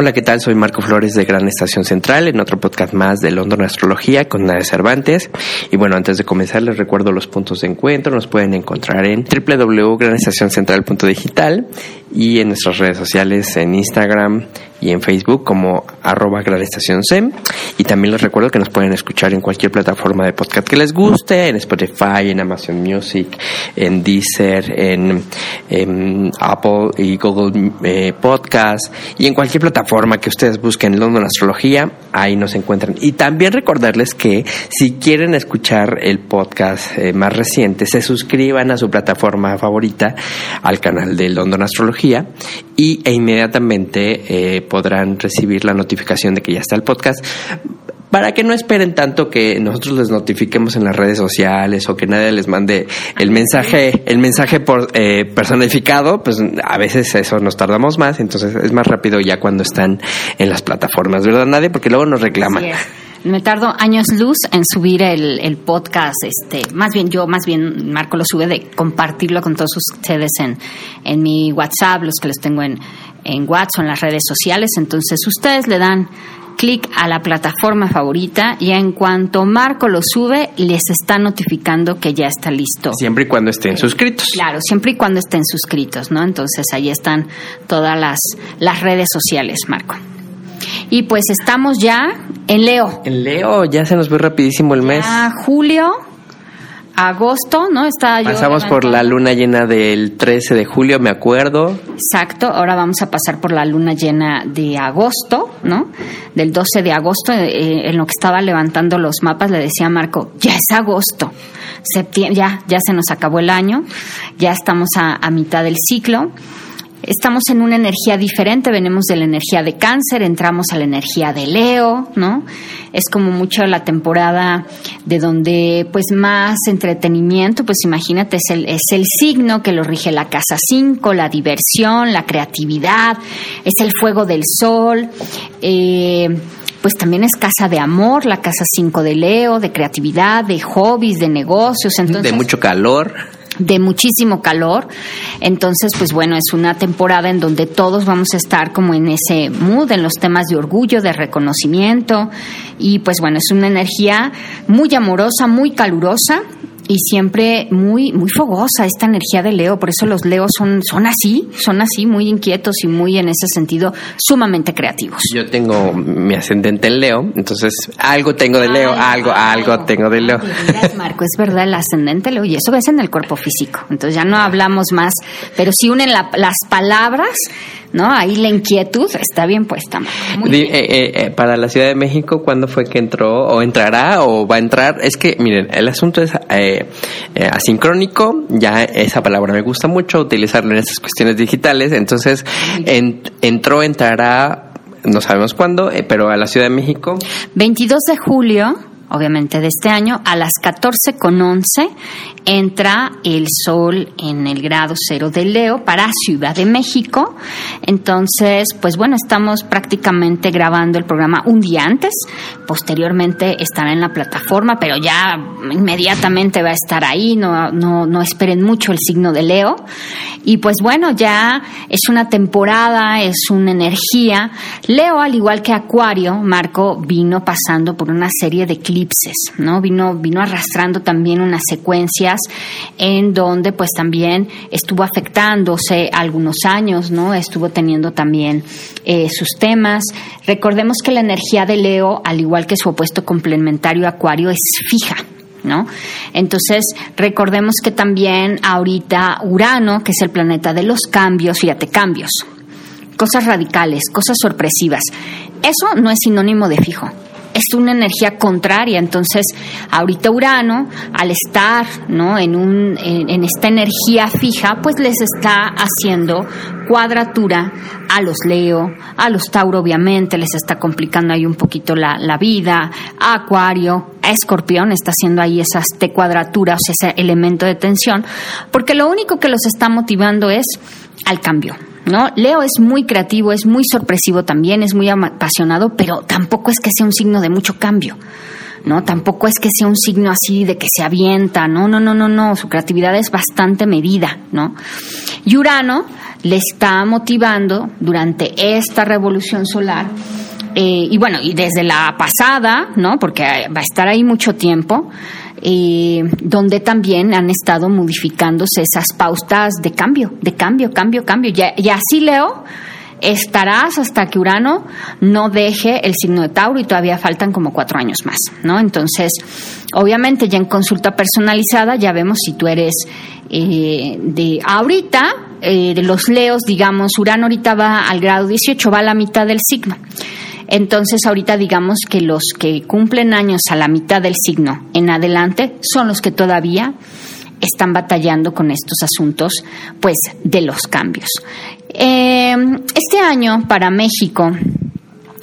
Hola, ¿qué tal? Soy Marco Flores de Gran Estación Central en otro podcast más de London Astrología con Nadia Cervantes. Y bueno, antes de comenzar les recuerdo los puntos de encuentro. Nos pueden encontrar en www.granestacioncentral.digital y en nuestras redes sociales en Instagram y en Facebook como arroba. Y también les recuerdo que nos pueden escuchar en cualquier plataforma de podcast que les guste, en Spotify, en Amazon Music, en Deezer, en, Apple y Google eh, Podcast y en cualquier plataforma que ustedes busquen London Astrología, ahí nos encuentran. Y también recordarles que si quieren escuchar el podcast eh, más reciente, se suscriban a su plataforma favorita, al canal de London Astrología y e inmediatamente eh, podrán recibir la notificación de que ya está el podcast para que no esperen tanto que nosotros les notifiquemos en las redes sociales o que nadie les mande el mensaje el mensaje por eh, personificado pues a veces eso nos tardamos más entonces es más rápido ya cuando están en las plataformas verdad nadie porque luego nos reclaman. Me tardo años luz en subir el, podcast, este, más bien yo, más bien Marco lo sube de compartirlo con todos ustedes en, en mi WhatsApp, los que los tengo en, en WhatsApp o en las redes sociales, entonces ustedes le dan clic a la plataforma favorita y en cuanto Marco lo sube, les está notificando que ya está listo. Siempre y cuando estén suscritos. Claro, siempre y cuando estén suscritos, ¿no? Entonces ahí están todas las, las redes sociales, Marco. Y pues estamos ya en Leo. En Leo, ya se nos ve rapidísimo el mes. julio, agosto, ¿no? Está Pasamos por la luna llena del 13 de julio, me acuerdo. Exacto, ahora vamos a pasar por la luna llena de agosto, ¿no? Del 12 de agosto, eh, en lo que estaba levantando los mapas, le decía a Marco, ya es agosto, septiembre, ya, ya se nos acabó el año, ya estamos a, a mitad del ciclo estamos en una energía diferente, venimos de la energía de cáncer, entramos a la energía de Leo, ¿no? Es como mucho la temporada de donde pues más entretenimiento, pues imagínate, es el, es el signo que lo rige la casa 5, la diversión, la creatividad, es el fuego del sol, eh, pues también es casa de amor, la casa 5 de Leo, de creatividad, de hobbies, de negocios. Entonces, de mucho calor de muchísimo calor. Entonces, pues bueno, es una temporada en donde todos vamos a estar como en ese mood, en los temas de orgullo, de reconocimiento. Y pues bueno, es una energía muy amorosa, muy calurosa y siempre muy muy fogosa esta energía de Leo, por eso los Leos son son así, son así muy inquietos y muy en ese sentido sumamente creativos. Yo tengo mi ascendente en Leo, entonces algo tengo de Leo, algo algo tengo de Leo. Marco, es verdad el ascendente Leo y eso ves en el cuerpo físico. Entonces ya no hablamos más, pero si unen las palabras ¿no? Ahí la inquietud está bien puesta. Eh, eh, eh, para la Ciudad de México, ¿cuándo fue que entró o entrará o va a entrar? Es que, miren, el asunto es asincrónico, ya esa palabra me gusta mucho utilizarlo en estas cuestiones digitales, entonces entró, entrará, no sabemos cuándo, pero a la Ciudad de México. 22 de julio obviamente de este año, a las 14 con 11 entra el sol en el grado cero de Leo para Ciudad de México. Entonces, pues bueno, estamos prácticamente grabando el programa un día antes. Posteriormente estará en la plataforma, pero ya inmediatamente va a estar ahí. No, no, no esperen mucho el signo de Leo. Y pues bueno, ya es una temporada, es una energía. Leo, al igual que Acuario, Marco vino pasando por una serie de eclipses, ¿no? Vino, vino arrastrando también unas en donde pues también estuvo afectándose algunos años, ¿no? Estuvo teniendo también eh, sus temas. Recordemos que la energía de Leo, al igual que su opuesto complementario Acuario, es fija. ¿no? Entonces, recordemos que también ahorita Urano, que es el planeta de los cambios, fíjate, cambios, cosas radicales, cosas sorpresivas. Eso no es sinónimo de fijo es una energía contraria. Entonces, ahorita Urano, al estar ¿no? en, un, en, esta energía fija, pues les está haciendo cuadratura a los Leo, a los Tauro, obviamente, les está complicando ahí un poquito la, la vida, a Acuario, a Escorpión, está haciendo ahí esas T cuadraturas, ese elemento de tensión, porque lo único que los está motivando es al cambio ¿no? Leo es muy creativo, es muy sorpresivo también, es muy apasionado, pero tampoco es que sea un signo de mucho cambio. ¿no? Tampoco es que sea un signo así de que se avienta, no, no, no, no, no, su creatividad es bastante medida, ¿no? Y Urano le está motivando durante esta revolución solar, eh, y bueno, y desde la pasada, ¿no? Porque va a estar ahí mucho tiempo, eh, donde también han estado modificándose esas pautas de cambio, de cambio, cambio, cambio. Y, así leo, estarás hasta que Urano no deje el signo de Tauro y todavía faltan como cuatro años más, ¿no? Entonces, obviamente ya en consulta personalizada ya vemos si tú eres eh, de ahorita, eh, de los leos, digamos, Urano ahorita va al grado 18, va a la mitad del signo. Entonces, ahorita digamos que los que cumplen años a la mitad del signo en adelante son los que todavía están batallando con estos asuntos, pues, de los cambios. Eh, este año para México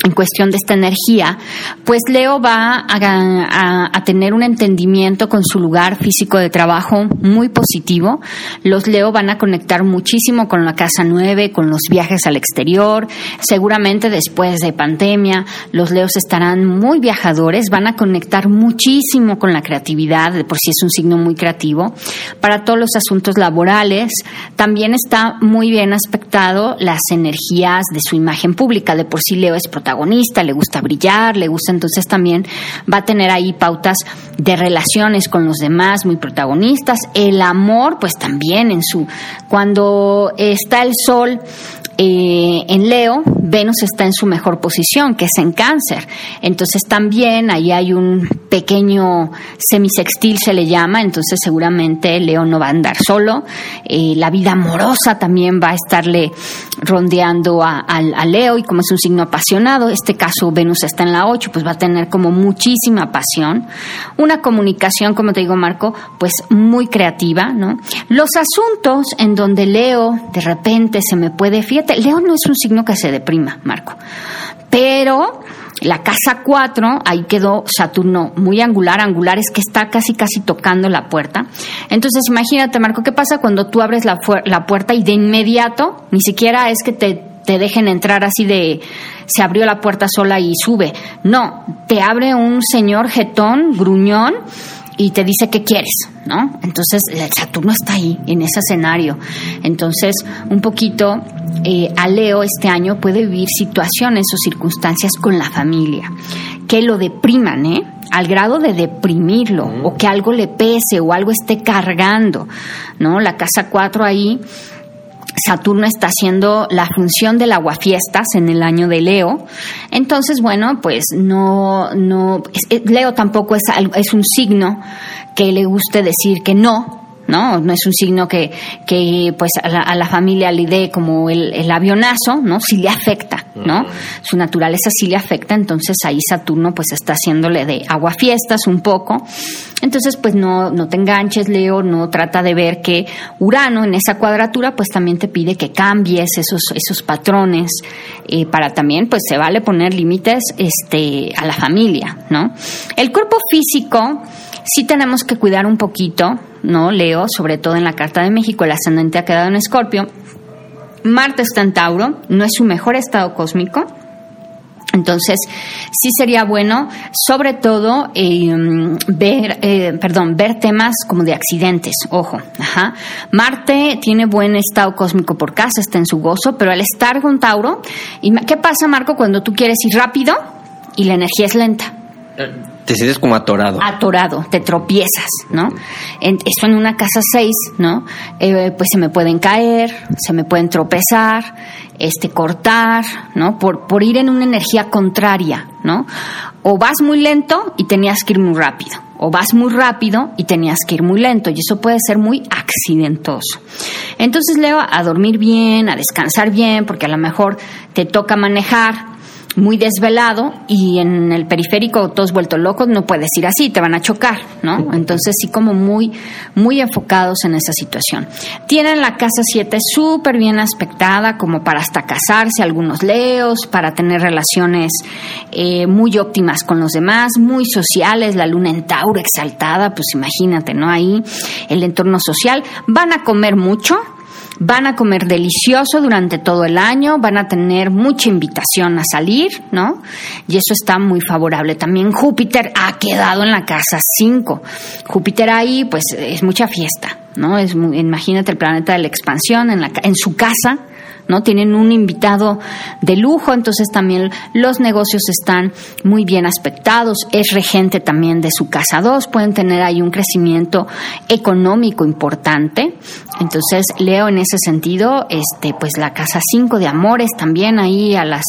en cuestión de esta energía, pues Leo va a, tener un entendimiento con su lugar físico de trabajo muy positivo. Los Leo van a conectar muchísimo con la casa 9, con los viajes al exterior. Seguramente después de pandemia, los Leos estarán muy viajadores, van a conectar muchísimo con la creatividad, de por si es un signo muy creativo. Para todos los asuntos laborales, también está muy bien aspectado las energías de su imagen pública. De por sí Leo es protagonista le gusta brillar, le gusta, entonces también va a tener ahí pautas de relaciones con los demás muy protagonistas. El amor, pues también en su, cuando está el sol eh, en Leo, Venus está en su mejor posición, que es en cáncer. Entonces también ahí hay un pequeño semisextil, se le llama, entonces seguramente Leo no va a andar solo. Eh, la vida amorosa también va a estarle rondeando a, Leo y como es un signo apasionado, este caso Venus está en la 8, pues va a tener como muchísima pasión. Una comunicación, como te digo Marco, pues muy creativa, ¿no? Los asuntos en donde Leo de repente se me puede, fíjate, Leo no es un signo que se deprima, Marco. Pero la casa 4, ahí quedó Saturno muy angular, angular es que está casi casi tocando la puerta. Entonces imagínate, Marco, ¿qué pasa cuando tú abres la, la puerta y de inmediato, ni siquiera es que te, te dejen entrar así de se abrió la puerta sola y sube. No, te abre un señor jetón, gruñón, y te dice qué quieres, ¿no? Entonces Saturno está ahí, en ese escenario. Entonces, un poquito eh, a Leo este año puede vivir situaciones o circunstancias con la familia que lo depriman, ¿eh? Al grado de deprimirlo, o que algo le pese, o algo esté cargando, ¿no? La casa 4 ahí Saturno está haciendo la función del aguafiestas en el año de Leo. Entonces, bueno, pues no, no, eh, Leo tampoco es, es un signo que le guste decir que no, ¿no? No es un signo que, que pues a la, familia le dé como el, el, avionazo, ¿no? Sí le afecta, ¿no? Su naturaleza sí le afecta, entonces ahí Saturno pues está haciéndole de aguafiestas un poco. Entonces pues no, no te enganches, Leo, no trata de ver que Urano en esa cuadratura pues también te pide que cambies esos, esos patrones eh, para también pues se vale poner límites este, a la familia, ¿no? El cuerpo físico sí tenemos que cuidar un poquito ¿no? Leo, sobre todo en la Carta de México, el ascendente ha quedado en Escorpio. Marte está en Tauro, no es su mejor estado cósmico. Entonces, sí sería bueno, sobre todo, eh, ver, eh, perdón, ver temas como de accidentes. Ojo, ajá. Marte tiene buen estado cósmico por casa, está en su gozo, pero al estar con Tauro, y ¿qué pasa, Marco, cuando tú quieres ir rápido y la energía es lenta? Te sientes como atorado. atorado, te tropiezas, ¿no? En- eso en una casa 6, ¿no? Eh, pues se me pueden caer, se me pueden tropezar, este, cortar, ¿no? Por, por ir en una energía contraria, ¿no? O vas muy lento y tenías que ir muy rápido, o vas muy rápido y tenías que ir muy lento, y eso puede ser muy accidentoso. Entonces, Leo, a dormir bien, a descansar bien, porque a lo mejor te toca manejar muy desvelado y en el periférico todos vueltos locos, no puedes ir así, te van a chocar, ¿no? Entonces sí como muy, muy enfocados en esa situación. Tienen la casa 7 súper bien aspectada, como para hasta casarse algunos leos, para tener relaciones eh, muy óptimas con los demás, muy sociales, la luna en Tauro exaltada, pues imagínate, ¿no? Ahí el entorno social, van a comer mucho, Van a comer delicioso durante todo el año, van a tener mucha invitación a salir, ¿no? Y eso está muy favorable. También Júpiter ha quedado en la casa 5. Júpiter ahí, pues es mucha fiesta, ¿no? Es muy- imagínate el planeta de la expansión en, la, en su casa, ¿no? Tienen un invitado de lujo, entonces también los negocios están muy bien aspectados. Es regente también de su casa 2, pueden tener ahí un crecimiento económico importante. Entonces, Leo en ese sentido, este, pues la casa 5 de amores también ahí a las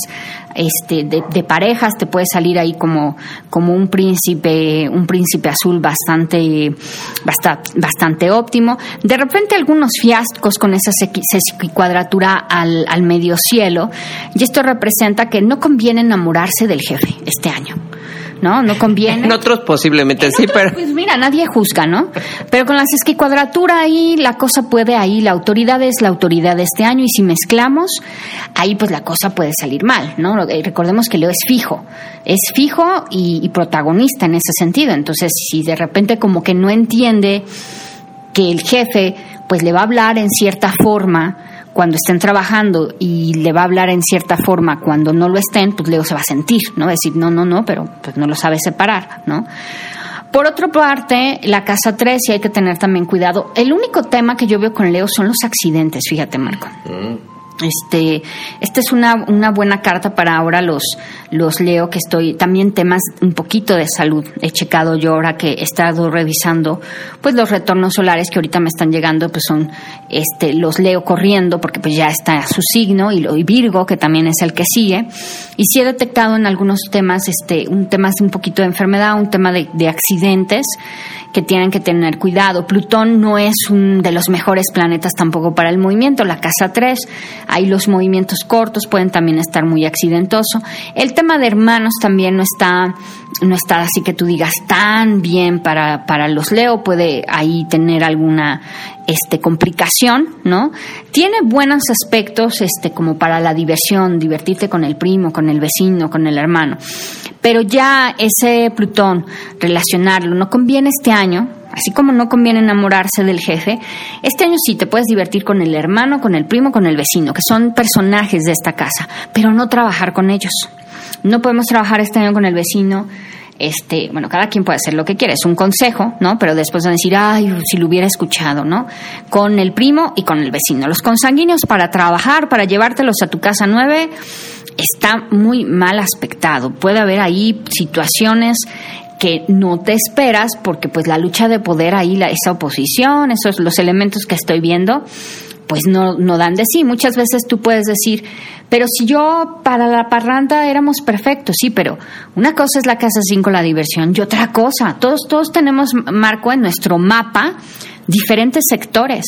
este, de, parejas te puede salir ahí como, como un príncipe, un príncipe azul bastante, bastante, bastante óptimo. De repente algunos fiascos con esa sequicuadratura al, al medio cielo, y esto representa que no conviene enamorarse del jefe este año. ¿No? No conviene. En otros posiblemente sí, pero Pues mira, nadie juzga, ¿no? Pero con la sesquicuadratura ahí la cosa puede ahí, la autoridad es la autoridad de este año y si mezclamos, ahí pues la cosa puede salir mal, ¿no? Eh, Recordemos que Leo es fijo, es fijo y, y protagonista en ese sentido. Entonces, si de repente como que no entiende que el jefe pues le va a hablar en cierta forma cuando estén trabajando y le va a hablar en cierta forma cuando no lo estén, pues Leo se va a sentir, ¿no? Decir, no, no, no, pero pues no lo sabe separar, ¿no? Por otra parte, la casa 3 sí hay que tener también cuidado. El único tema que yo veo con Leo son los accidentes, fíjate, Marco. Este, esta es una, una buena carta para ahora los, los leo que estoy, también temas un poquito de salud. He checado yo ahora que he estado revisando, pues los retornos solares que ahorita me están llegando, pues son, este, los leo corriendo porque pues ya está su signo y, lo, y Virgo, que también es el que sigue. Y sí he detectado en algunos temas, este, un tema un poquito de enfermedad, un tema de, de accidentes que tienen que tener cuidado. Plutón no es un de los mejores planetas tampoco para el movimiento. La casa 3, ahí los movimientos cortos pueden también estar muy accidentoso. El tema de hermanos también no está, no está así que tú digas tan bien para, para los Leo. Puede ahí tener alguna este, complicación, ¿no? Tiene buenos aspectos este, como para la diversión, divertirte con el primo, con el vecino, con el hermano. Pero ya ese Plutón, relacionarlo, no conviene este año, así como no conviene enamorarse del jefe, este año sí te puedes divertir con el hermano, con el primo, con el vecino, que son personajes de esta casa, pero no trabajar con ellos. No podemos trabajar este año con el vecino. Este, bueno, cada quien puede hacer lo que quiere, es un consejo, ¿no? Pero después van a decir, ay, si lo hubiera escuchado, ¿no? Con el primo y con el vecino. Los consanguíneos para trabajar, para llevártelos a tu casa nueve, está muy mal aspectado. Puede haber ahí situaciones que no te esperas porque pues la lucha de poder ahí, la, esa oposición, esos los elementos que estoy viendo, pues no, no dan de sí. Muchas veces tú puedes decir, pero si yo para la parranda éramos perfectos, sí, pero una cosa es la casa 5, la diversión, y otra cosa, todos, todos tenemos, Marco, en nuestro mapa diferentes sectores.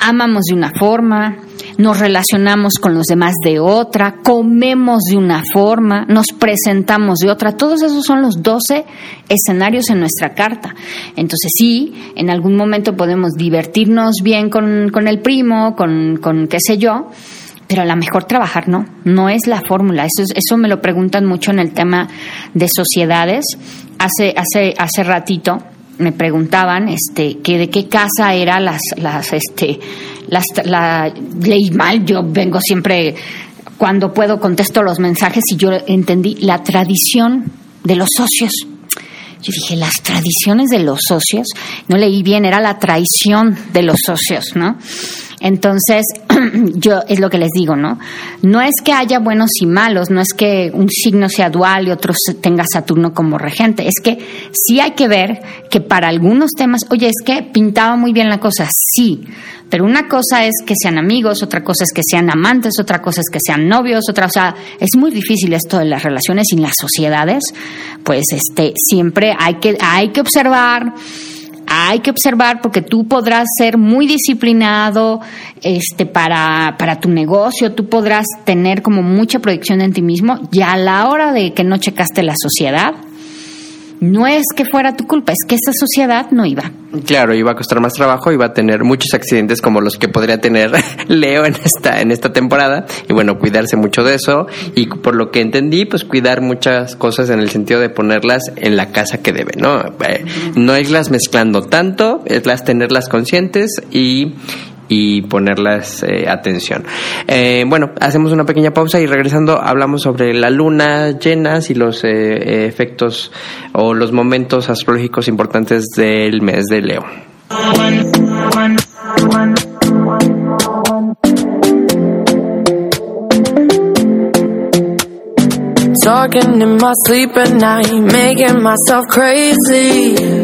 Amamos de una forma, nos relacionamos con los demás de otra, comemos de una forma, nos presentamos de otra. Todos esos son los 12 escenarios en nuestra carta. Entonces sí, en algún momento podemos divertirnos bien con, con el primo, con, con qué sé yo, pero a lo mejor trabajar no, no es la fórmula. Eso, es- eso me lo preguntan mucho en el tema de sociedades. Hace, hace, hace ratito me preguntaban este que de qué casa era las las este las la leí mal. Yo vengo siempre cuando puedo contesto los mensajes y yo entendí la tradición de los socios. Yo dije las tradiciones de los socios no leí bien era la traición de los socios no entonces, yo es lo que les digo, ¿no? No es que haya buenos y malos, no es que un signo sea dual y otro tenga Saturno como regente, es que sí hay que ver que para algunos temas, oye, es que pintaba muy bien la cosa, sí, pero una cosa es que sean amigos, otra cosa es que sean amantes, otra cosa es que sean novios, otra, o sea, es muy difícil esto de las relaciones y las sociedades, pues este siempre hay que hay que observar hay que observar porque tú podrás ser muy disciplinado este, para, para tu negocio, tú podrás tener como mucha proyección en ti mismo y a la hora de que no checaste la sociedad, no es que fuera tu culpa, es que esa sociedad no iba. Claro, iba a costar más trabajo, iba a tener muchos accidentes como los que podría tener Leo en esta, en esta temporada. Y bueno, cuidarse mucho de eso. Y por lo que entendí, pues cuidar muchas cosas en el sentido de ponerlas en la casa que deben, ¿no? Eh, no irlas mezclando tanto, es las tenerlas conscientes y, y ponerlas eh, atención. Eh, bueno, hacemos una pequeña pausa y regresando hablamos sobre la luna llenas y los eh, efectos o los momentos astrológicos importantes del mes de Leo. Talking in my sleep at night, making myself crazy.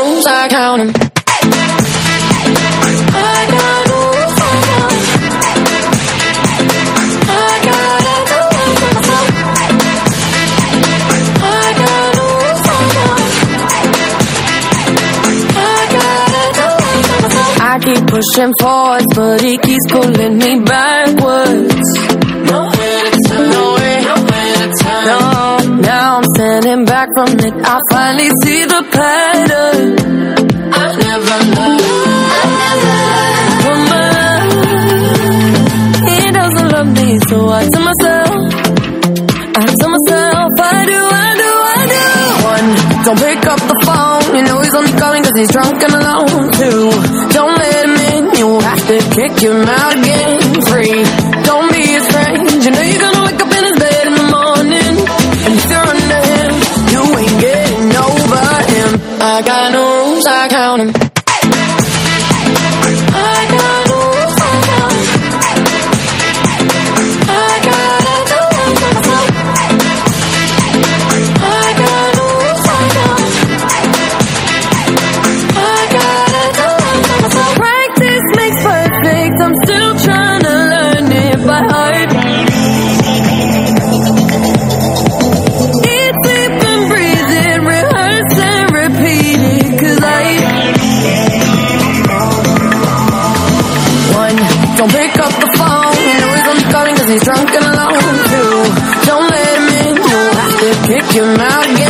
pushing forwards, but he keeps pulling me backwards. Nowhere to turn, nowhere, nowhere to turn. No, now I'm standing back from it. I finally see the pattern. I never learned. I never learned. He doesn't love me, so I tell myself. I tell myself, I do, I do, I do. One, don't pick up the phone. You know he's only calling cause he's drunk and alone. Two, kick him out again. free. don't be his friend. You know you're gonna You're mouth.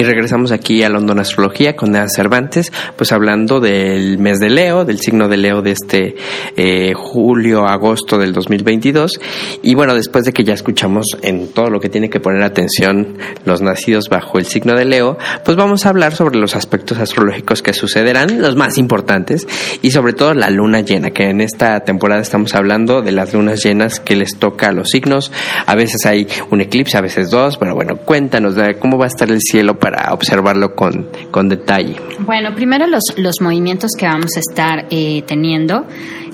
Y regresamos aquí a London Astrología con Nea Cervantes, pues hablando del mes de Leo, del signo de Leo de este eh, julio-agosto del 2022. Y bueno, después de que ya escuchamos en todo lo que tiene que poner atención los nacidos bajo el signo de Leo, pues vamos a hablar sobre los aspectos astrológicos que sucederán, los más importantes, y sobre todo la luna llena, que en esta temporada estamos hablando de las lunas llenas que les toca a los signos. A veces hay un eclipse, a veces dos, pero bueno, cuéntanos cómo va a estar el cielo para observarlo con, con detalle. Bueno, primero los, los movimientos que vamos a estar eh, teniendo.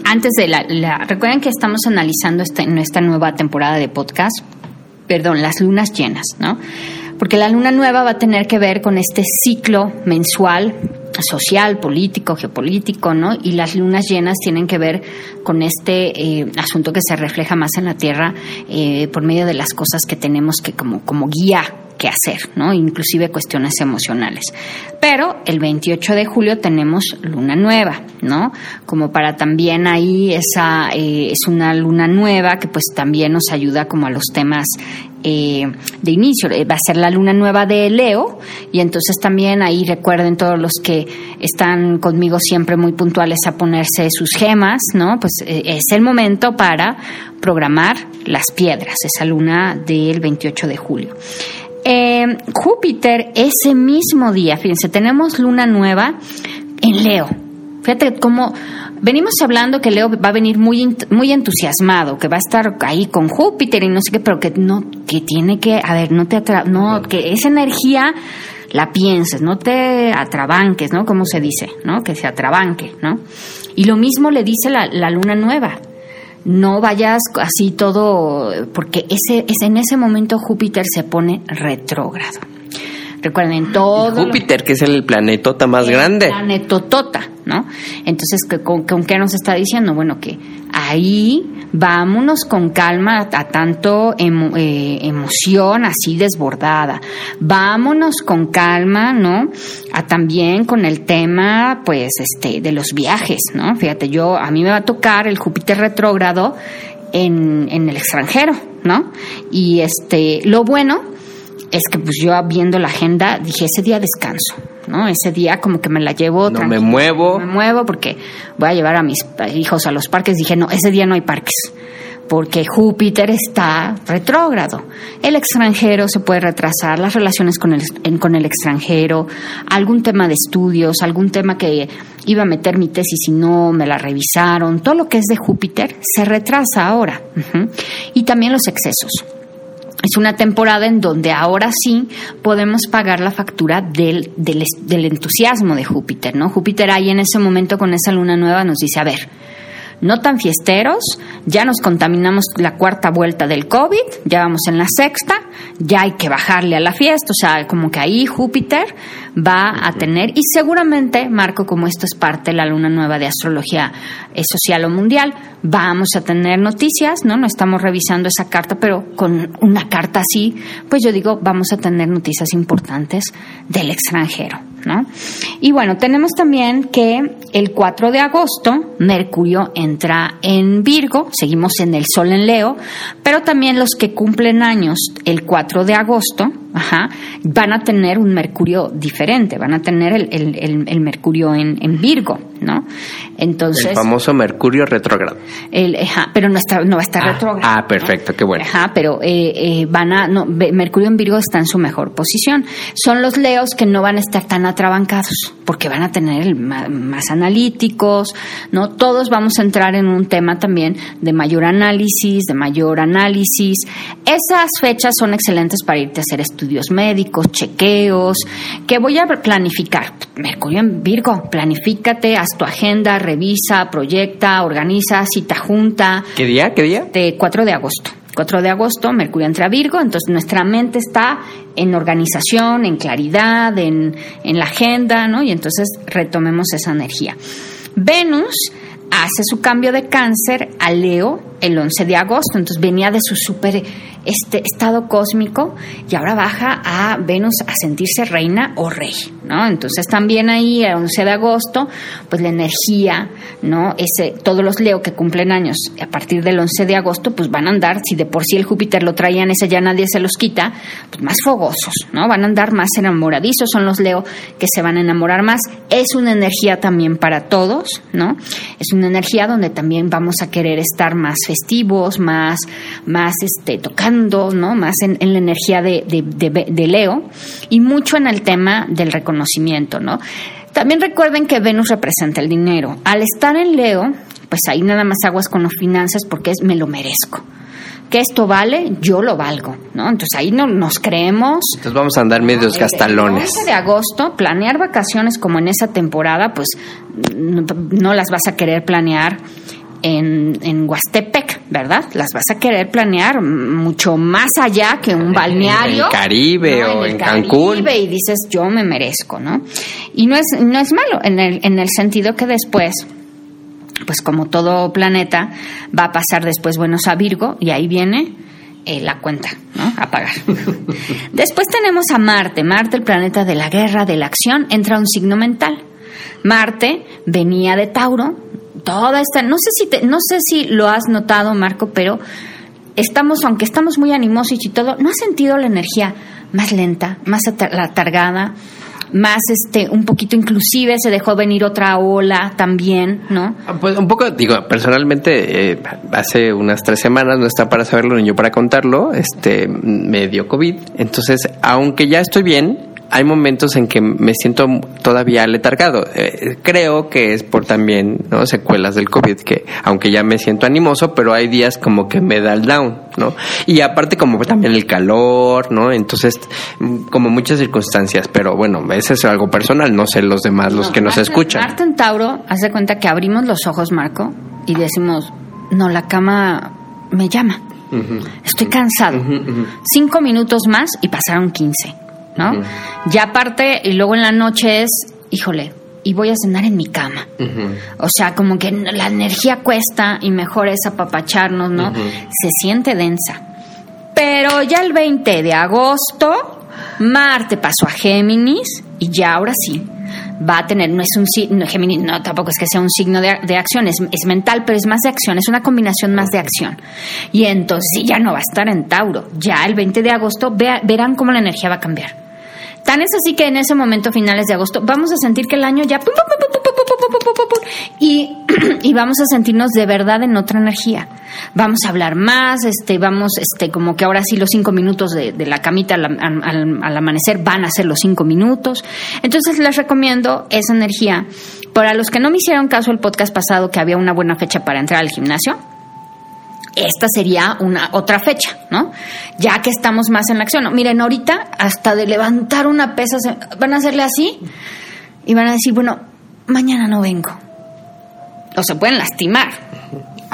Antes de la, la- Recuerden que estamos analizando esta nueva temporada de podcast, perdón, las lunas llenas, ¿no? Porque la luna nueva va a tener que ver con este ciclo mensual social, político, geopolítico, ¿no? Y las lunas llenas tienen que ver con este eh, asunto que se refleja más en la Tierra eh, por medio de las cosas que tenemos que como, como guía que hacer, ¿no? Inclusive cuestiones emocionales. Pero el 28 de julio tenemos luna nueva, ¿no? Como para también ahí esa eh, es una luna nueva que pues también nos ayuda como a los temas eh, de inicio. Eh, Va a ser la luna nueva de Leo y entonces también ahí recuerden todos los que están conmigo siempre muy puntuales a ponerse sus gemas, ¿no? Pues es el momento para programar las piedras, esa luna del 28 de julio. Eh, Júpiter, ese mismo día, fíjense, tenemos luna nueva en Leo. Fíjate cómo venimos hablando que Leo va a venir muy, muy entusiasmado, que va a estar ahí con Júpiter y no sé qué, pero que no, que tiene que, a ver, no te atra no, que esa energía la pienses, no te atrabanques, ¿no? Como se dice, ¿no? Que se atrabanque, ¿no? Y lo mismo le dice la, la luna nueva. No vayas así todo, porque ese, es en ese momento Júpiter se pone retrógrado. Recuerden, todo. lo- Júpiter, que es el planetota más el grande. planetotota, ¿no? Entonces, ¿qué- ¿con, con qué nos está diciendo? Bueno, que ahí vámonos con calma a, a tanto emo- eh, emoción así desbordada. Vámonos con calma, ¿no? A también con el tema, pues, este, de los viajes, ¿no? Fíjate, yo, a mí me va a tocar el Júpiter retrógrado en, en el extranjero, ¿no? Y este, lo bueno es que pues yo viendo la agenda dije ese día descanso, ¿no? Ese día como que me la llevo No me muevo. no me muevo porque voy a llevar a mis hijos a los parques. Dije, no, ese día no hay parques porque Júpiter está retrógrado. El extranjero se puede retrasar, las relaciones con el, en- con el extranjero, algún tema de estudios, algún tema que iba a meter mi tesis y no me la revisaron, todo lo que es de Júpiter se retrasa ahora. Y también los excesos. Es una temporada en donde ahora sí podemos pagar la factura del, del, del entusiasmo de Júpiter, ¿no? Júpiter ahí en ese momento con esa luna nueva nos dice, a ver, no tan fiesteros, ya nos contaminamos la cuarta vuelta del COVID, ya vamos en la sexta, ya hay que bajarle a la fiesta, o sea, como que ahí Júpiter va a tener, y seguramente, Marco, como esto es parte de la luna nueva de astrología eh, social o mundial, vamos a tener noticias, ¿no? No estamos revisando esa carta, pero con una carta así, pues yo digo, vamos a tener noticias importantes del extranjero, ¿no? Y bueno, tenemos también que el 4 de agosto Mercurio entra en Virgo, seguimos en el Sol en Leo, pero también los que cumplen años el 4 de agosto, van a tener un Mercurio diferente, van a tener el, Mercurio en Virgo, ¿no? Entonces, El famoso Mercurio retrógrado. el- ajá, pero no, está, no va a estar Ah, retrógrado. ah, ¿no? perfecto, qué bueno. Ajá, pero eh, eh, van a, no, Mercurio en Virgo está en su mejor posición. Son los leos que no van a estar tan atrabancados, porque van a tener el ma- más analíticos, ¿no? Todos vamos a entrar en un tema también de mayor análisis, de mayor análisis. Esas fechas son excelentes para irte a hacer estudios médicos, chequeos, que voy a planificar. Mercurio en Virgo, planifícate, haz tu agenda, revisa, proyecta, organiza, cita junta ¿Qué día? ¿Qué día? de 4 de agosto. 4 de agosto, Mercurio entra a Virgo, entonces nuestra mente está en organización, en claridad, en, en la agenda, ¿no? Y entonces retomemos esa energía. Venus hace su cambio de cáncer a Leo el 11 de agosto, entonces venía de su super este estado cósmico y ahora baja a Venus a sentirse reina o rey, ¿no? Entonces también ahí el 11 de agosto, pues la energía, ¿no? Ese todos los Leo que cumplen años a partir del 11 de agosto, pues van a andar, si de por sí el Júpiter lo traían, ese ya nadie se los quita, pues más fogosos, ¿no? Van a andar más enamoradizos, son los Leo que se van a enamorar más. Es una energía también para todos, ¿no? Es una energía donde también vamos a querer estar más festivos, más, más este, tocando, ¿no? Más en, la energía de, de, Leo y mucho en el tema del reconocimiento, ¿no? También recuerden que Venus representa el dinero. Al estar en Leo, pues ahí nada más aguas con las finanzas porque es me lo merezco que esto vale, yo lo valgo, ¿no? Entonces ahí no nos creemos. Entonces vamos a andar medios gastalones. El de agosto, planear vacaciones como en esa temporada, pues no las vas a querer planear en, en Huastepec, ¿verdad? Las vas a querer planear mucho más allá que un balneario. En el Caribe o en, Cancún. y dices, yo me merezco, ¿no? Y no es, no es malo, en el, en el sentido que después pues como todo planeta, va a pasar después buenos a Virgo y ahí viene eh, la cuenta, ¿no? A pagar. después tenemos a Marte. Marte, el planeta de la guerra, de la acción, entra un signo mental. Marte venía de Tauro, toda esta, no sé si te, no sé si lo has notado, Marco, pero estamos, aunque estamos muy animosos y todo, ¿no has sentido la energía más lenta, más atargada, más este un poquito inclusive se dejó venir otra ola también, ¿no? Ah, pues un poco, digo, personalmente eh, hace unas tres semanas, no está para saberlo ni yo para contarlo, este me dio COVID, entonces aunque ya estoy bien, hay momentos en que me siento todavía letargado. Eh, creo que es por también ¿no? secuelas del COVID, que aunque ya me siento animoso, pero hay días como que me da el down, ¿no? Y aparte como también el calor, ¿no? Entonces, como muchas circunstancias, pero bueno, ese es algo personal, no sé los demás, los que nos escuchan. Marte en Tauro, hace cuenta que abrimos los ojos, Marco, y decimos, no, la cama me llama. Estoy cansado. Cinco minutos más y pasaron quince ¿no? Ya aparte, y luego en la noche es, híjole, y voy a cenar en mi cama. O sea, como que la energía cuesta y mejor es apapacharnos, ¿no? Se siente densa. Pero ya el 20 de agosto, Marte pasó a Géminis y ya ahora sí va a tener, no es un signo, Géminis, no, tampoco es que sea un signo de, acción, es, mental, pero es más de acción, es una combinación más de acción. Y entonces ya no va a estar en Tauro, ya el 20 de agosto verán cómo la energía va a cambiar. Tan es así que en ese momento, finales de agosto, vamos a sentir que el año ya... Y, y vamos a sentirnos de verdad en otra energía. Vamos a hablar más, este, vamos, este, como que ahora sí los cinco minutos de, la camita al, al, amanecer van a ser los cinco minutos. Entonces les recomiendo esa energía. Para los que no me hicieron caso el podcast pasado que había una buena fecha para entrar al gimnasio, esta sería una otra fecha, ¿no? Ya que estamos más en la acción. Miren, ahorita hasta de levantar una pesa van a hacerle así y van a decir, bueno, mañana no vengo. O se pueden lastimar.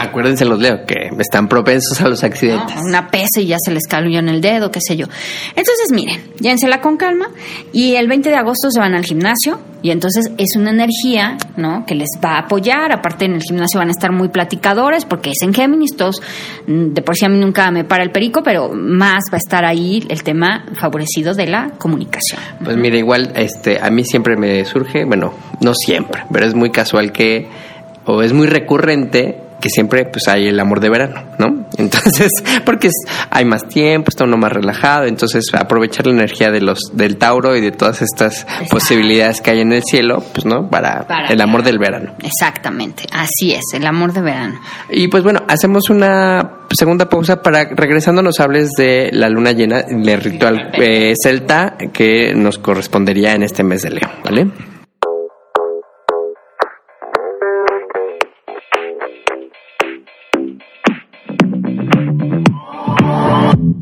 Acuérdense los leo que están propensos a los accidentes. una pesa y ya se les cayó en el dedo, qué sé yo. Entonces, miren, llévensela con calma y el 20 de agosto se van al gimnasio y entonces es una energía, ¿no? Que les va a apoyar. Aparte en el gimnasio van a estar muy platicadores porque es en Géminis, todos, mm, de por sí a mí nunca me para el perico, pero más va a estar ahí el tema favorecido de la comunicación. Pues mira, igual este a mí siempre me surge, bueno, no siempre, pero es muy casual que o es muy recurrente que siempre pues hay el amor de verano, ¿no? Entonces, porque hay más tiempo, está uno más relajado, entonces aprovechar la energía de los del Tauro y de todas estas posibilidades que hay en el cielo, pues no, para, el amor del verano. Exactamente, así es, el amor de verano. Y pues bueno, hacemos una segunda pausa para regresando nos hables de la luna llena, del ritual eh, celta que nos correspondería en este mes de Leo, ¿vale?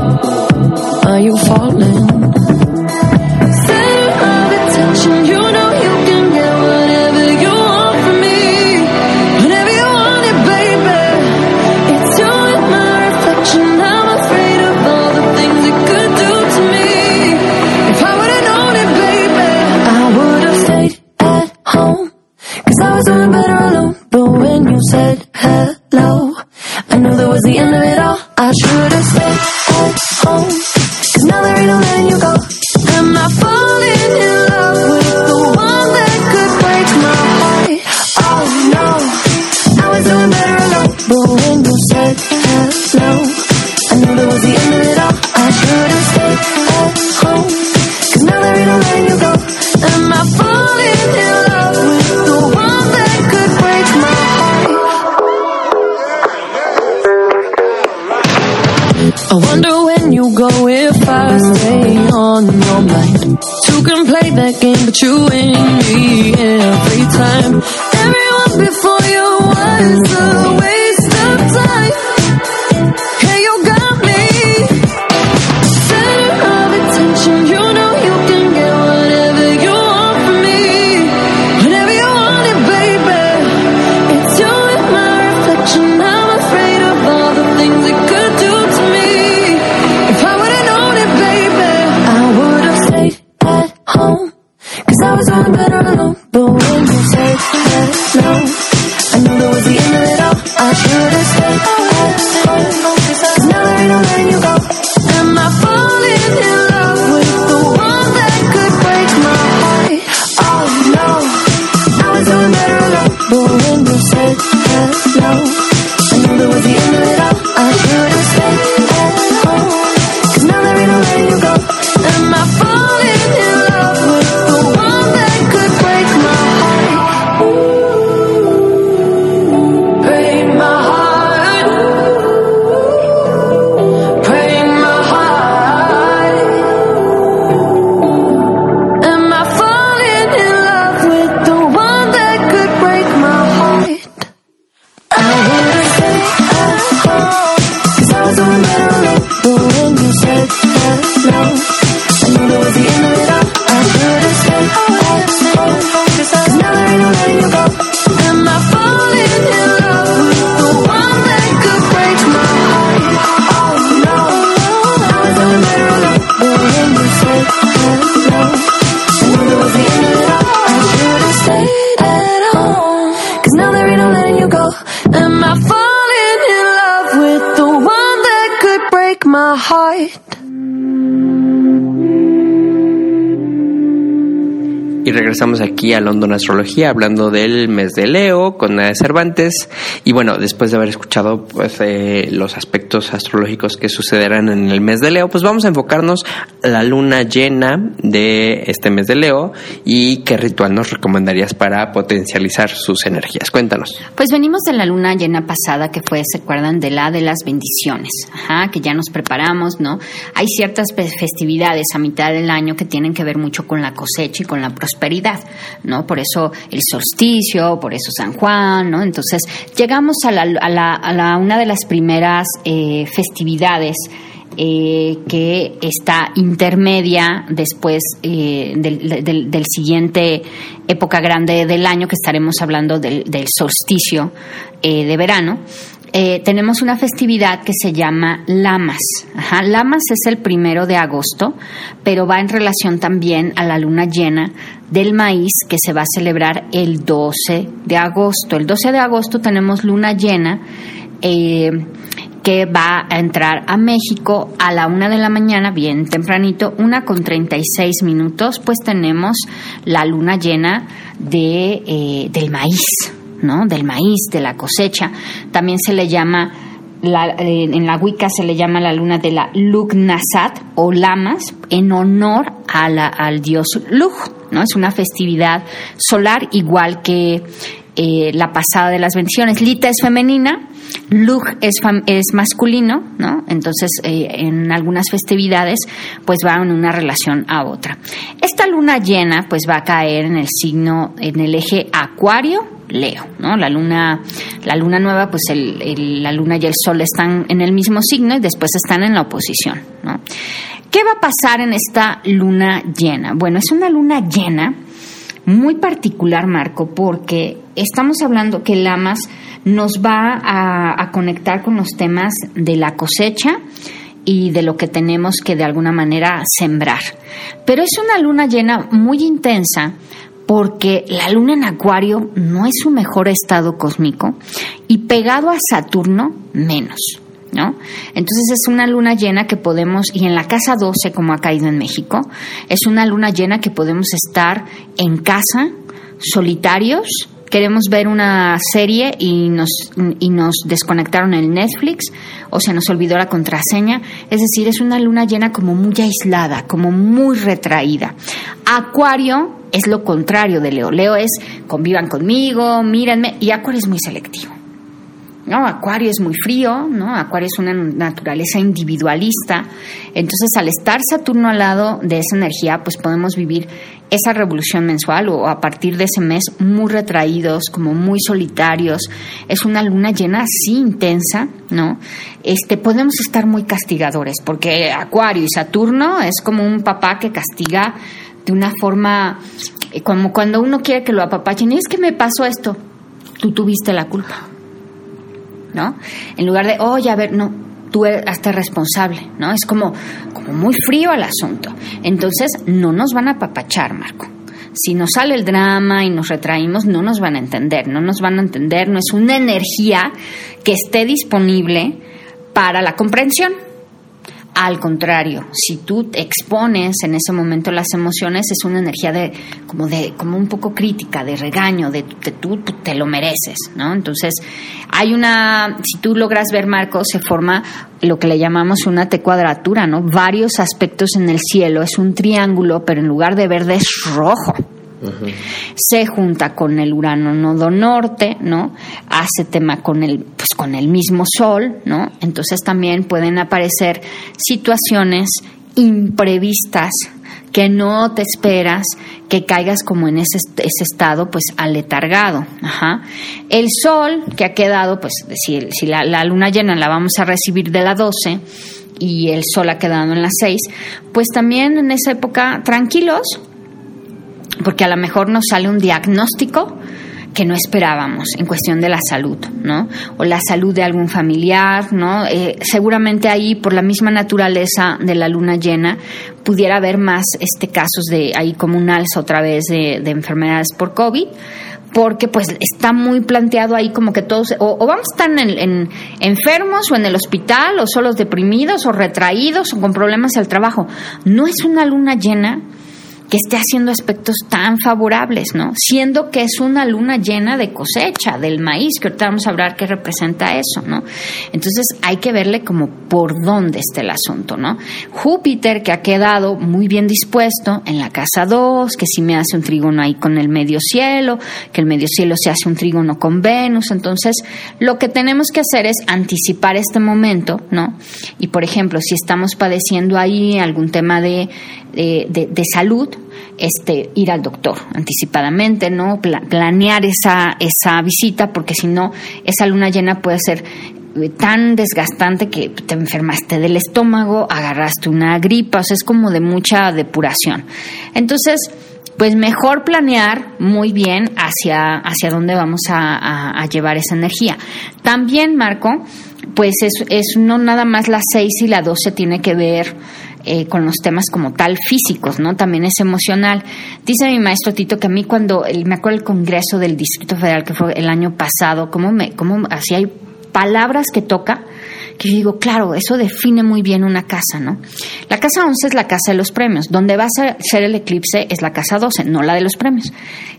Are you falling? I wonder when you go if I stay on your mind. Two can play that game, but you win me every time. Everyone before you was a Regresamos aquí a London Astrología hablando del mes de Leo con Nadia Cervantes. Y bueno, después de haber escuchado pues, eh, los aspectos astrológicos que sucederán en el mes de Leo, pues vamos a enfocarnos a la luna llena de este mes de Leo y qué ritual nos recomendarías para potencializar sus energías. Cuéntanos. Pues venimos de la luna llena pasada que fue, se acuerdan, de la de las bendiciones, Ajá, que ya nos preparamos, ¿no? Hay ciertas fe- festividades a mitad del año que tienen que ver mucho con la cosecha y con la prosperidad, ¿no? Por eso el solsticio, por eso San Juan, ¿no? Entonces llegamos a la, a la, a la una de las primeras eh, festividades eh, que está intermedia después eh, del, del- del siguiente época grande del año, que estaremos hablando del, del solsticio eh, de verano. Eh, tenemos una festividad que se llama Lamas. Ajá, Lamas es el primero de agosto, pero va en relación también a la luna llena del maíz que se va a celebrar el 12 de agosto. El 12 de agosto tenemos luna llena. eh, que va a entrar a México a la una de la mañana, bien tempranito, una con 36 minutos, pues tenemos la luna llena de, eh, del maíz, ¿no? Del maíz, de la cosecha. También se le llama, la- eh, en la Wicca se le llama la luna de la Lugnasat o Lamas, en honor al dios Lug, ¿no? Es una festividad solar igual que eh, la pasada de las bendiciones. Lita es femenina, Lug es, es masculino, ¿no? Entonces, eh, en algunas festividades, pues va en una relación a otra. Esta luna llena, pues va a caer en el signo, en el eje Acuario, Leo, ¿no? La luna, la luna nueva, pues la luna y el sol están en el mismo signo y después están en la oposición, ¿no? ¿Qué va a pasar en esta luna llena? Bueno, es una luna llena muy particular, Marco, porque estamos hablando que Lamas nos va a conectar con los temas de la cosecha, y de lo que tenemos que de alguna manera sembrar. Pero es una luna llena muy intensa porque la luna en Acuario no es su mejor estado cósmico y pegado a Saturno menos. ¿No? Entonces es una luna llena que podemos, y en la casa 12, como ha caído en México, es una luna llena que podemos estar en casa, solitarios, queremos ver una serie y nos, y nos desconectaron el Netflix o se nos olvidó la contraseña. Es decir, es una luna llena como muy aislada, como muy retraída. Acuario es lo contrario de Leo. Leo es convivan conmigo, mírenme, y Acuario es muy selectivo. ¿no? Acuario es muy frío, ¿no? Acuario es una naturaleza individualista. Entonces, al estar Saturno al lado de esa energía, pues podemos vivir esa revolución mensual o a partir de ese mes muy retraídos, como muy solitarios. Es una luna llena así intensa, ¿no? Este, podemos estar muy castigadores, porque Acuario y Saturno es como un papá que castiga de una forma, eh, como cuando uno quiere que lo apapachen, es que me pasó esto, tú tuviste la culpa, ¿no? En lugar de, oye, a ver, no, tú hasta responsable, ¿no? Es como, como muy frío el asunto. Entonces, no nos van a apapachar, Marco. Si nos sale el drama y nos retraímos, no nos van a entender, no nos van a entender, no es una energía que esté disponible para la comprensión. Al contrario, si tú te expones en ese momento las emociones, es una energía de como de como un poco crítica, de regaño, de que tú te lo mereces, ¿no? Entonces, hay una si tú logras ver Marco, se forma lo que le llamamos una T cuadratura, ¿no? Varios aspectos en el cielo, es un triángulo, pero en lugar de verde es rojo se junta con el Urano nodo norte, ¿no? Hace tema con el, pues con el mismo Sol, ¿no? Entonces también pueden aparecer situaciones imprevistas que no te esperas que caigas como en ese, ese estado pues aletargado. Ajá. El sol que ha quedado, pues si, si la, luna llena la vamos a recibir de la 12 y el sol ha quedado en la 6, pues también en esa época tranquilos, porque a lo mejor nos sale un diagnóstico que no esperábamos en cuestión de la salud, ¿no? O la salud de algún familiar, ¿no? Eh, seguramente ahí, por la misma naturaleza de la luna llena, pudiera haber más este casos de ahí como un alza otra vez de, enfermedades por COVID, porque pues está muy planteado ahí como que todos, o, vamos a estar en, enfermos o en el hospital, o solos deprimidos, o retraídos, o con problemas al trabajo. No es una luna llena que esté haciendo aspectos tan favorables, ¿no? Siendo que es una luna llena de cosecha del maíz, que ahorita vamos a hablar qué representa eso, ¿no? Entonces hay que verle como por dónde está el asunto, ¿no? Júpiter, que ha quedado muy bien dispuesto en la casa 2, que si me hace un trígono ahí con el medio cielo, que el medio cielo se hace un trígono con Venus, entonces lo que tenemos que hacer es anticipar este momento, ¿no? Y por ejemplo, si estamos padeciendo ahí algún tema de, de, de salud, este, ir al doctor anticipadamente, ¿no? planear esa, esa visita, porque si no, esa luna llena puede ser eh, tan desgastante que te enfermaste del estómago, agarraste una gripa, o sea, es como de mucha depuración. Entonces, pues mejor planear muy bien hacia, hacia dónde vamos a, llevar esa energía. También, Marco, pues es, es no nada más la 6 y la 12 tiene que ver eh, con los temas como tal físicos, ¿no? También es emocional. Dice mi maestro Tito que a mí cuando, me acuerdo el Congreso del Distrito Federal que fue el año pasado, como me, como así hay palabras que toca, que digo, claro, eso define muy bien una casa, ¿no? La casa 11 es la casa de los premios, donde va a ser el eclipse es la casa 12, no la de los premios.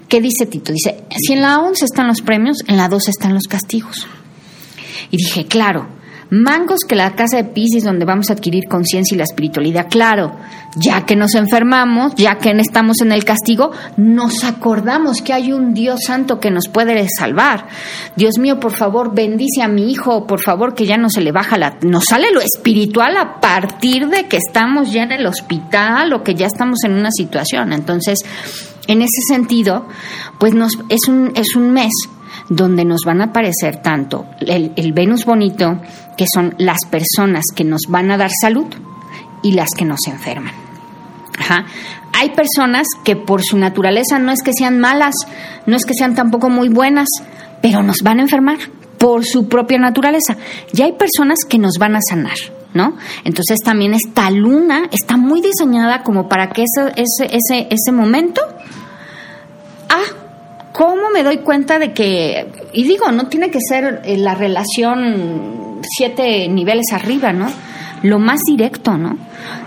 ¿Qué dice Tito? Dice, si en la 11 están los premios, en la 12 están los castigos. Y dije, claro, Mangos que la casa de Pisces donde vamos a adquirir conciencia y la espiritualidad. Claro, ya que nos enfermamos, ya que estamos en el castigo, nos acordamos que hay un Dios santo que nos puede salvar. Dios mío, por favor, bendice a mi hijo, por favor, que ya no se le baja la... Nos sale lo espiritual a partir de que estamos ya en el hospital o que ya estamos en una situación. Entonces, en ese sentido, pues nos, es, un, es un mes donde nos van a aparecer tanto el, Venus bonito, que son las personas que nos van a dar salud, y las que nos enferman. Ajá. Hay personas que por su naturaleza no es que sean malas, no es que sean tampoco muy buenas, pero nos van a enfermar por su propia naturaleza. Y hay personas que nos van a sanar, ¿no? Entonces también esta luna está muy diseñada como para que ese, ese, ese, ese momento... Ah, ¿cómo me doy cuenta de que... Y digo, no tiene que ser eh, la relación siete niveles arriba, ¿no? Lo más directo, ¿no?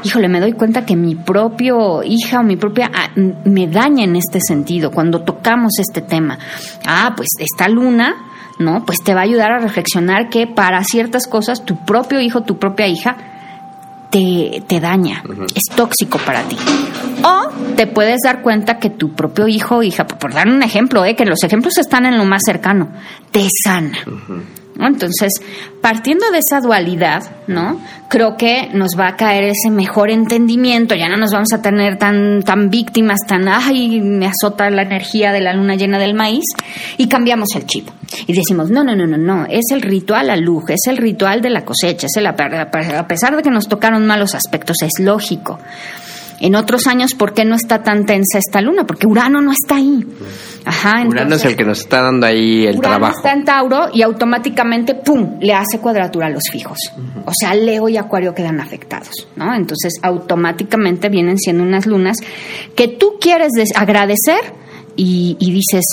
Híjole, me doy cuenta que mi propio hija o mi propia ah, me daña en este sentido cuando tocamos este tema. Ah, pues esta luna, ¿no? Pues te va a ayudar a reflexionar que para ciertas cosas tu propio hijo, tu propia hija te, te daña, es tóxico para ti. O te puedes dar cuenta que tu propio hijo o hija, por, dar un ejemplo, ¿eh? que los ejemplos están en lo más cercano, te sana. ¿No? Entonces, partiendo de esa dualidad, ¿no? Creo que nos va a caer ese mejor entendimiento, ya no nos vamos a tener tan, tan víctimas, tan, ay, me azota la energía de la luna llena del maíz, y cambiamos el chip. Y decimos, no, no, no, no, no, es el ritual a luz, es el ritual de la cosecha, es el, a pesar de que nos tocaron malos aspectos, es lógico. En otros años, ¿por qué no está tan tensa esta luna? Porque Urano no está ahí. Ajá, Urano es entonces- el que nos está dando ahí el Urano trabajo. está en Tauro y automáticamente, ¡pum!, le hace cuadratura a los fijos. O sea, Leo y Acuario quedan afectados, ¿no? Entonces, automáticamente vienen siendo unas lunas que tú quieres agradecer y, y dices,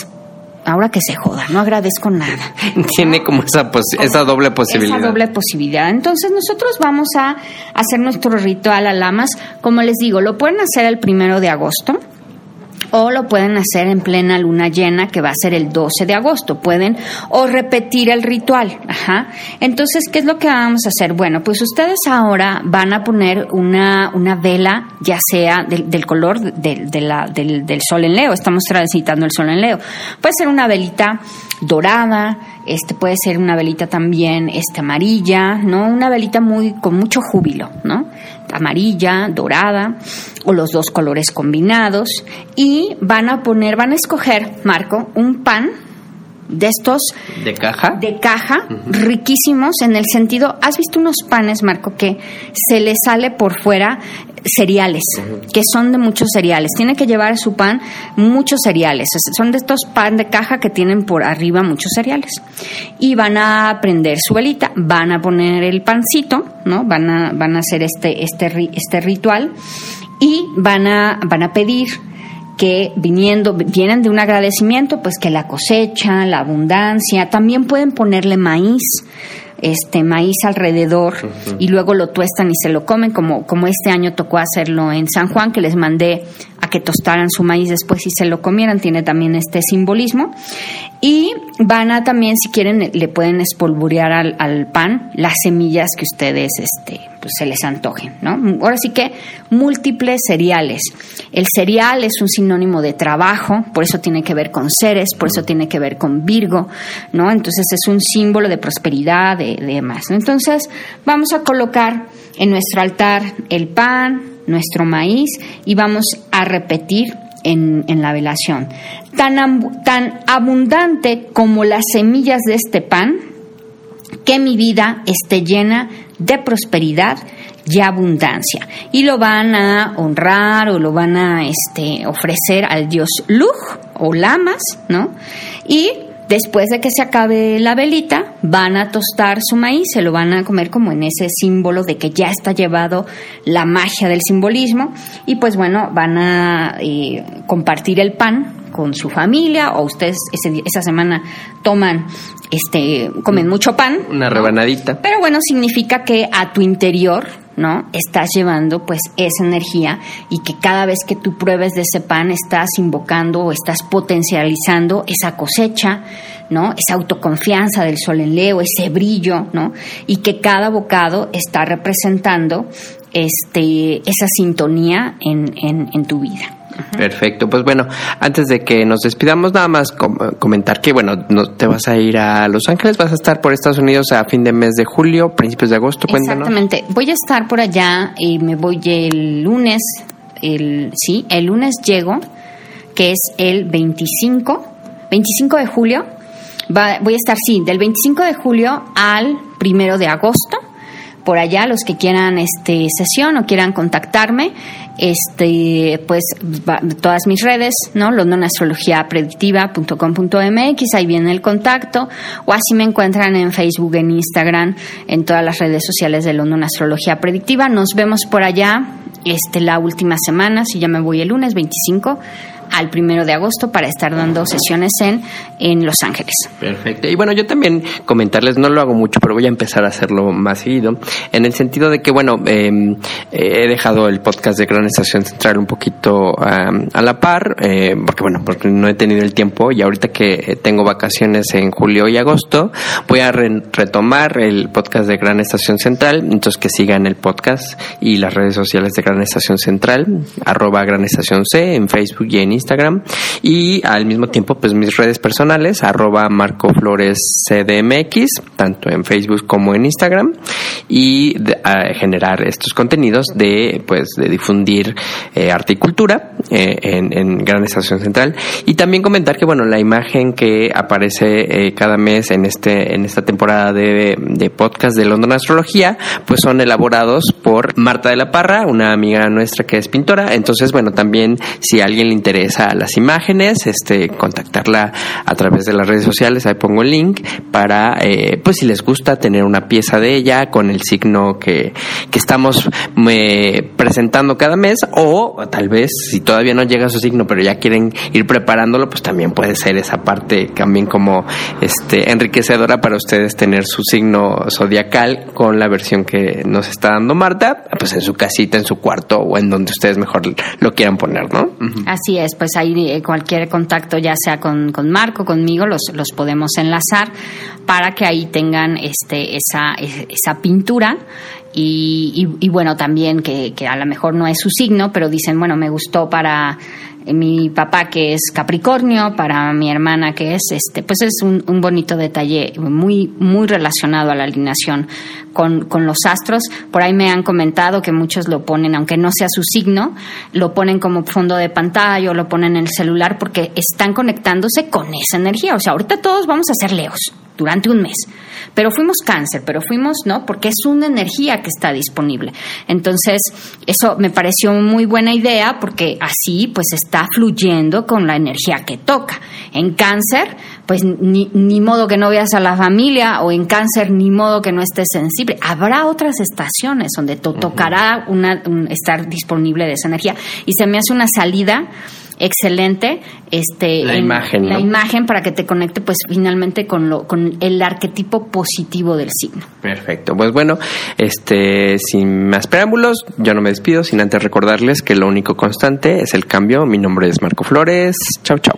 ahora que se joda, no agradezco nada. Tiene como esa, esa doble posibilidad. Esa doble posibilidad. Entonces nosotros vamos a hacer nuestro ritual a lamas. Como les digo, lo pueden hacer el primero de agosto o lo pueden hacer en plena luna llena que va a ser el 12 de agosto. Pueden o repetir el ritual. Ajá. Entonces, ¿qué es lo que vamos a hacer? Bueno, pues ustedes ahora van a poner una, una vela, ya sea del, del color de del, del sol en Leo. Estamos transitando el sol en Leo. Puede ser una velita dorada, este puede ser una velita también este amarilla, ¿no? Una velita muy con mucho júbilo, ¿no? Amarilla, dorada o los dos colores combinados y van a poner, van a escoger, Marco, un pan de estos ¿De caja? de caja, riquísimos en el sentido, ¿has visto unos panes, Marco, que se le sale por fuera cereales, que son de muchos cereales? Tiene que llevar su pan muchos cereales, es- son de estos pan de caja que tienen por arriba muchos cereales. Y van a prender su velita, van a poner el pancito, ¿no? Van a, van a hacer este, este, este ritual y van a, van a pedir que viniendo, vienen de un agradecimiento, pues que la cosecha, la abundancia, también pueden ponerle maíz, este maíz alrededor y luego lo tuestan y se lo comen, como, como este año tocó hacerlo en San Juan, que les mandé a que tostaran su maíz después y se lo comieran, tiene también este simbolismo. Y van a también, si quieren, le pueden espolvorear al, pan las semillas que ustedes este, pues, se les antojen, ¿no? Ahora sí que múltiples cereales. El cereal es un sinónimo de trabajo, por eso tiene que ver con seres, por eso tiene que ver con Virgo, ¿no? Entonces es un símbolo de prosperidad, de, de demás. Entonces vamos a colocar en nuestro altar el pan, nuestro maíz y vamos a repetir en, en la velación. Tan, tan abundante como las semillas de este pan, que mi vida esté llena de prosperidad y abundancia. Y lo van a honrar o lo van a este, ofrecer al dios Lug o Lamas, ¿no? Y después de que se acabe la velita, van a tostar su maíz, se lo van a comer como en ese símbolo de que ya está llevado la magia del simbolismo. Y pues bueno, van a eh, compartir el pan con su familia o ustedes ese esa semana toman este comen mucho pan Una rebanadita. pero bueno, significa que a tu interior, ¿no? Estás llevando pues esa energía y que cada vez que tú pruebes de ese pan estás invocando o estás potencializando esa cosecha, ¿no? Esa autoconfianza del sol en Leo, ese brillo, ¿no? Y que cada bocado está representando este esa sintonía en, en, en tu vida. Perfecto, pues bueno, antes de que nos despidamos, nada más com- comentar que, bueno, no, te vas a ir a Los Ángeles, vas a estar por Estados Unidos a fin de mes de julio, principios de agosto, cuéntanos. Exactamente. Voy a estar por allá y me voy el lunes, el sí, el lunes llego, que es el 25, 25 de julio. Va- voy a estar, sí, del 25 de julio al primero de agosto. Por allá, los que quieran este sesión o quieran contactarme, este, pues va- todas mis redes, ¿no? londonastrologiapredictiva.com.mx, ahí viene el contacto, o así me encuentran en Facebook, en Instagram, en todas las redes sociales de London Astrología Predictiva. Nos vemos por allá este, la última semana, si ya me voy el lunes 25 al primero de agosto para estar dando sesiones en, en Los Ángeles. Perfecto. Y bueno, yo también comentarles, no lo hago mucho, pero voy a empezar a hacerlo más seguido, en el sentido de que, bueno, eh, he dejado el podcast de Gran Estación Central un poquito a la par, eh, porque bueno, porque no he tenido el tiempo y ahorita que tengo vacaciones en julio y agosto, voy a re- retomar el podcast de Gran Estación Central, entonces que sigan el podcast y las redes sociales de Gran Estación Central, arroba Gran Estación C en Facebook y en Instagram, y al mismo tiempo, pues mis redes personales, arroba Marco Flores CDMX, tanto en Facebook como en Instagram, y generar estos contenidos de, pues, de difundir eh, arte y cultura eh, en, en Gran Estación Central, y también comentar que, bueno, la imagen que aparece eh, cada mes en este, en esta temporada de, de podcast de London Astrología, pues son elaborados por Marta de la Parra, una amiga nuestra que es pintora. Entonces, bueno, también si a alguien le interesa las imágenes, este, contactarla a través de las redes sociales, ahí pongo el link para, eh, pues si les gusta tener una pieza de ella con el signo que, que estamos eh, presentando cada mes, o tal vez si todavía no llega a su signo, pero ya quieren ir preparándolo, pues también puede ser esa parte también como este enriquecedora para ustedes tener su signo zodiacal con la versión que nos está dando Marta, pues en su casita, en su cuarto o en donde ustedes mejor lo quieran poner, ¿no? Así es, pues ahí eh, cualquier contacto, ya sea con, con Marco, conmigo, los, los podemos enlazar para que ahí tengan este, esa, es- esa pintura. Y, y- bueno, también que, que a lo mejor no es su signo, pero dicen, bueno, me gustó para mi papá que es Capricornio, para mi hermana que es este, pues es un, un bonito detalle muy, muy relacionado a la alineación con, con los astros. Por ahí me han comentado que muchos lo ponen, aunque no sea su signo, lo ponen como fondo de pantalla o lo ponen en el celular porque están conectándose con esa energía. O sea, ahorita todos vamos a ser leos durante un mes. Pero fuimos cáncer, pero fuimos, ¿no? Porque es una energía que está disponible. Entonces, eso me pareció muy buena idea porque así pues está fluyendo con la energía que toca. En cáncer, pues ni, ni modo que no veas a la familia o en cáncer ni modo que no estés sensible. Habrá otras estaciones donde to- tocará una, un- estar disponible de esa energía. Y se me hace una salida excelente este La imagen, la ¿no? imagen para que te conecte pues finalmente con lo con el arquetipo positivo del signo Perfecto. Pues bueno, este, sin más preámbulos, yo no me despido sin antes recordarles que lo único constante es el cambio. Mi nombre es Marco Flores. Chau, chau.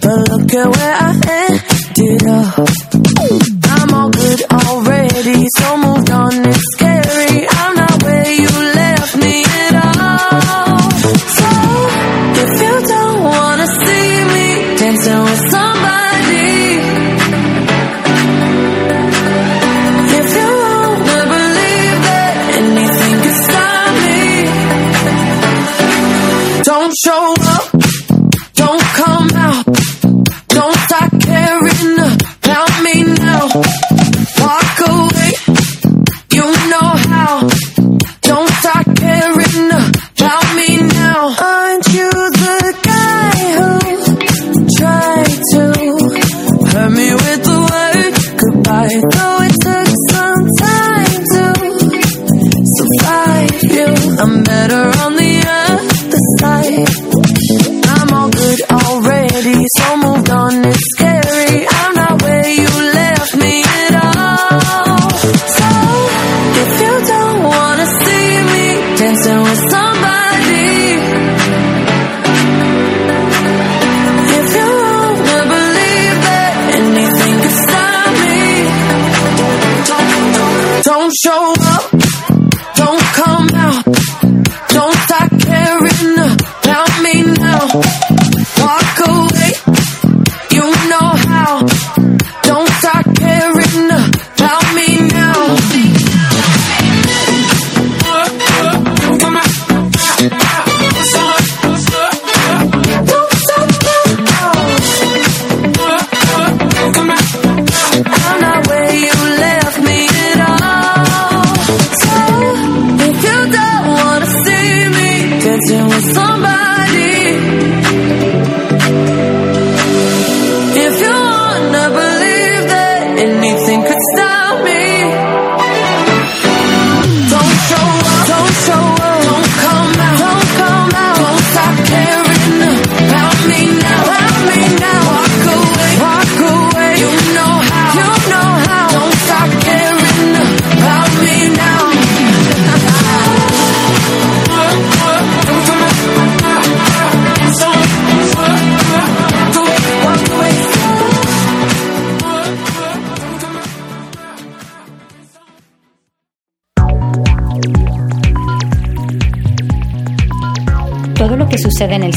But look at where I ended up.